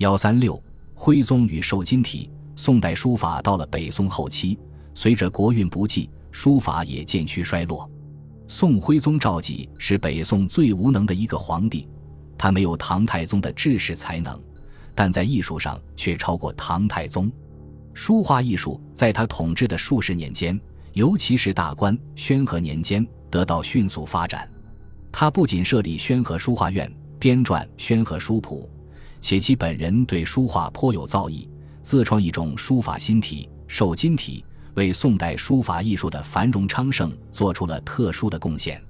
幺三六，徽宗与瘦金体。宋代书法到了北宋后期，随着国运不济，书法也渐趋衰落。宋徽宗赵佶是北宋最无能的一个皇帝，他没有唐太宗的治世才能，但在艺术上却超过唐太宗。书画艺术在他统治的数十年间，尤其是大观、宣和年间得到迅速发展。他不仅设立宣和书画院，编撰《宣和书谱》，且其本人对书画颇有造诣。自创一种书法新体——瘦金体，为宋代书法艺术的繁荣昌盛做出了特殊的贡献。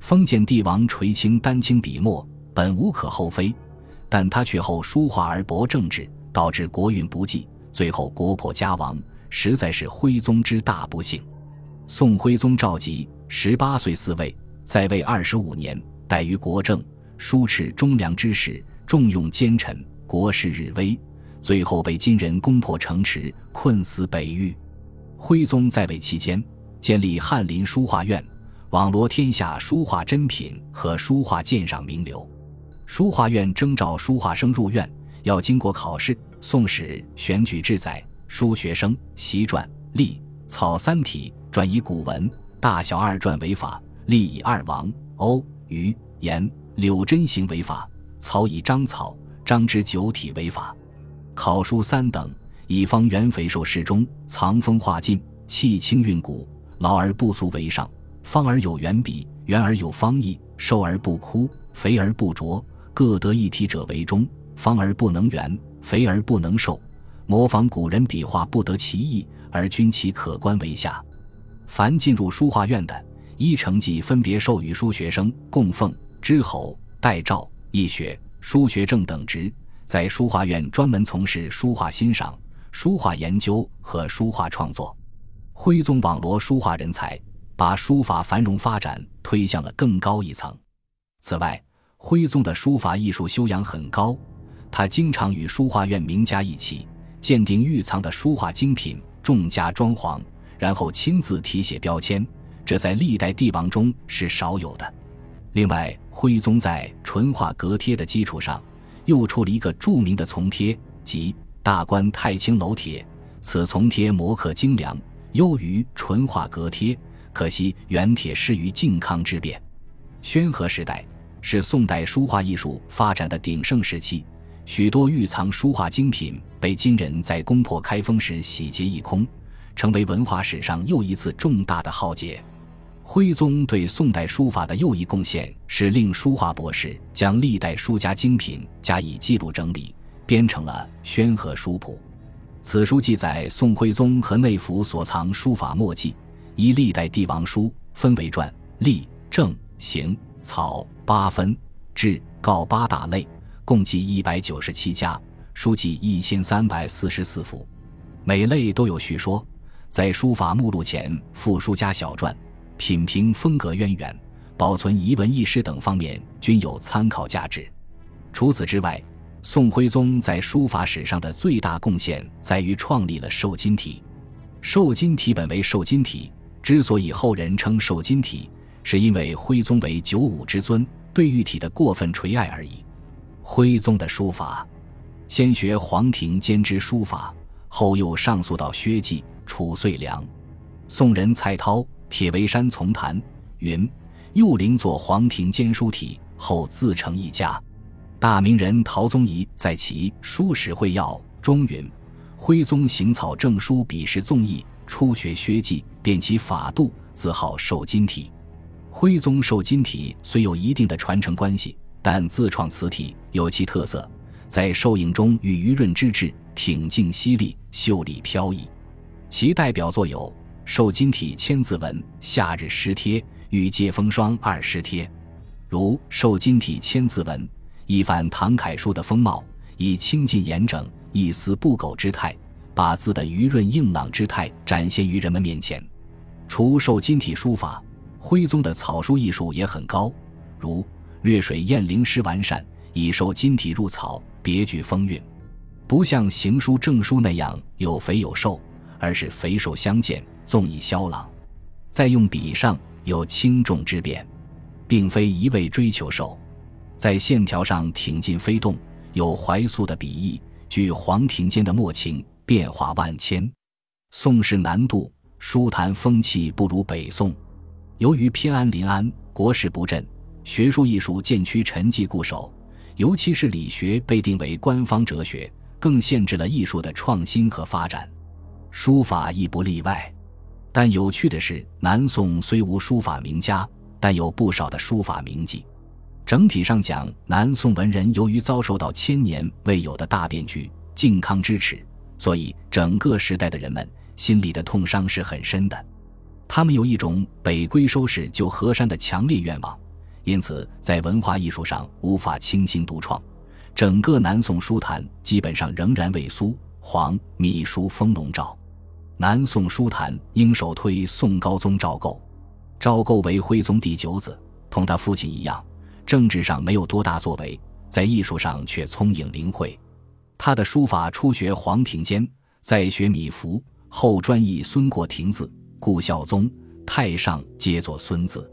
封建帝王垂青丹青笔墨，本无可厚非，但他却后书画而博政治，导致国运不济，最后国破家亡，实在是徽宗之大不幸。宋徽宗赵佶十八岁嗣位，在位二十五年，怠于国政，疏斥忠良之士，重用奸臣，国势日危。最后被金人攻破城池，困死北域。徽宗在位期间，建立翰林书画院，网罗天下书画珍品和书画鉴赏名流。书画院征召书画生入院，要经过考试。《宋史》选举志载：书学生习篆、隶、草三体，转以古文，大小二篆为法；隶以二王、欧、虞、颜、柳真行为法；草以章草、章之九体为法。考书三等，以方圆肥瘦适中，藏锋画劲，气清韵骨，劳而不俗为上；方而有圆笔，圆而有方意，瘦而不枯，肥而不浊，各得一体者为中。方而不能圆，肥而不能瘦，模仿古人笔画不得其意，而均其可观为下。凡进入书画院的，依成绩分别授予书学生供奉、知侯、代诏、易学、书学正等职。在书画院专门从事书画欣赏、书画研究和书画创作。徽宗网罗书画人才，把书法繁荣发展推向了更高一层。此外，徽宗的书法艺术修养很高，他经常与书画院名家一起鉴定御藏的书画精品，重加装潢，然后亲自题写标签，这在历代帝王中是少有的。另外，徽宗在淳化阁帖的基础上。又出了一个著名的从帖，即大观太清楼帖。此从帖磨刻精良，优于淳化阁帖。可惜原帖失于靖康之变。宣和时代是宋代书画艺术发展的鼎盛时期，许多御藏书画精品被金人在攻破开封时洗劫一空，成为文化史上又一次重大的浩劫。徽宗对宋代书法的又一贡献是令书画博士将历代书家精品加以记录整理，编成了《宣和书谱》。此书记载宋徽宗和内府所藏书法墨迹，依历代帝王书分为传、隶、正、行、草八分，志、告八大类，共计一百九十七家，书记一千三百四十四幅，每类都有序说，在书法目录前附书家小传。品评风格渊源、保存遗文轶事等方面均有参考价值。除此之外，宋徽宗在书法史上的最大贡献在于创立了瘦金体。瘦金体本为瘦金体，之所以后人称瘦金体，是因为徽宗为九五之尊，对玉体的过分垂爱而已。徽宗的书法，先学黄庭坚之书法，后又上溯到薛稷、褚遂良。宋人蔡涛。铁围山丛谈云：“幼龄作黄庭坚书体，后自成一家。”大名人陶宗仪在其《书史会要》中云：“徽宗行草正书笔时纵意，初学薛稷，便其法度，自号瘦金体。”徽宗瘦金体虽有一定的传承关系，但自创此体有其特色，在瘦影中与余润之志，挺劲犀利，秀丽飘逸。其代表作有。瘦金体千字文，夏日诗帖与借风霜二诗帖，如瘦金体千字文，一反唐楷书的风貌，以清净严整、一丝不苟之态，把字的余润硬朗之态展现于人们面前。除瘦金体书法，徽宗的草书艺术也很高，如略水砚灵诗完善，以瘦金体入草，别具风韵，不像行书正书那样有肥有瘦，而是肥瘦相间。纵以萧朗，在用笔上有轻重之变，并非一味追求瘦，在线条上挺进飞动，有怀素的笔意，据黄庭坚的墨情，变化万千。宋式难度，书坛风气不如北宋。由于偏安临安，国势不振，学术艺术渐趋沉寂固守，尤其是理学被定为官方哲学，更限制了艺术的创新和发展。书法亦不例外。但有趣的是，南宋虽无书法名家，但有不少的书法名妓。整体上讲，南宋文人由于遭受到千年未有的大变局、靖康之耻，所以整个时代的人们心里的痛伤是很深的。他们有一种北归收拾旧河山的强烈愿望，因此在文化艺术上无法倾心独创。整个南宋书坛基本上仍然为苏黄米书风笼罩。南宋书坛应首推宋高宗赵构。赵构为徽宗第九子，同他父亲一样，政治上没有多大作为，在艺术上却聪颖灵慧。他的书法初学黄庭坚，再学米芾，后专译孙过庭字，顾孝宗、太上皆作孙子。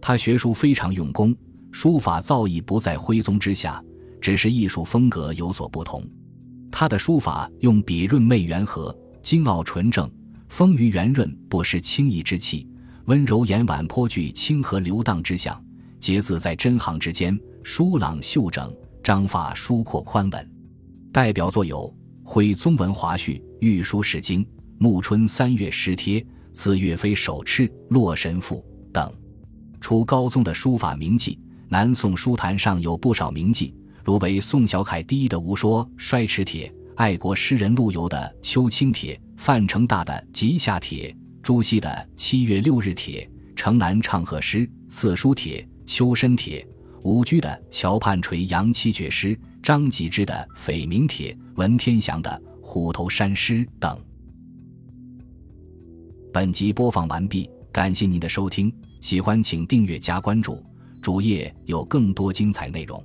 他学术非常用功，书法造诣不在徽宗之下，只是艺术风格有所不同。他的书法用笔润媚圆和。精奥纯正，丰腴圆润，不失清逸之气；温柔言婉，颇具清和流荡之象。结字在真行之间，疏朗秀整，章法疏阔宽稳。代表作有《徽宗文华序》《御书释经》《暮春三月诗帖》《赐岳飞手敕》《洛神赋》等。除高宗的书法名迹，南宋书坛上有不少名迹，如为宋小楷第一的《吴说衰迟帖》。爱国诗人陆游的《秋清帖》，范成大的《集夏帖》，朱熹的《七月六日帖》，城南唱和诗《四书帖》，秋深帖，吴居的《桥畔垂杨七绝诗》，张吉之的《匪名帖》，文天祥的《虎头山诗》等。本集播放完毕，感谢您的收听，喜欢请订阅加关注，主页有更多精彩内容。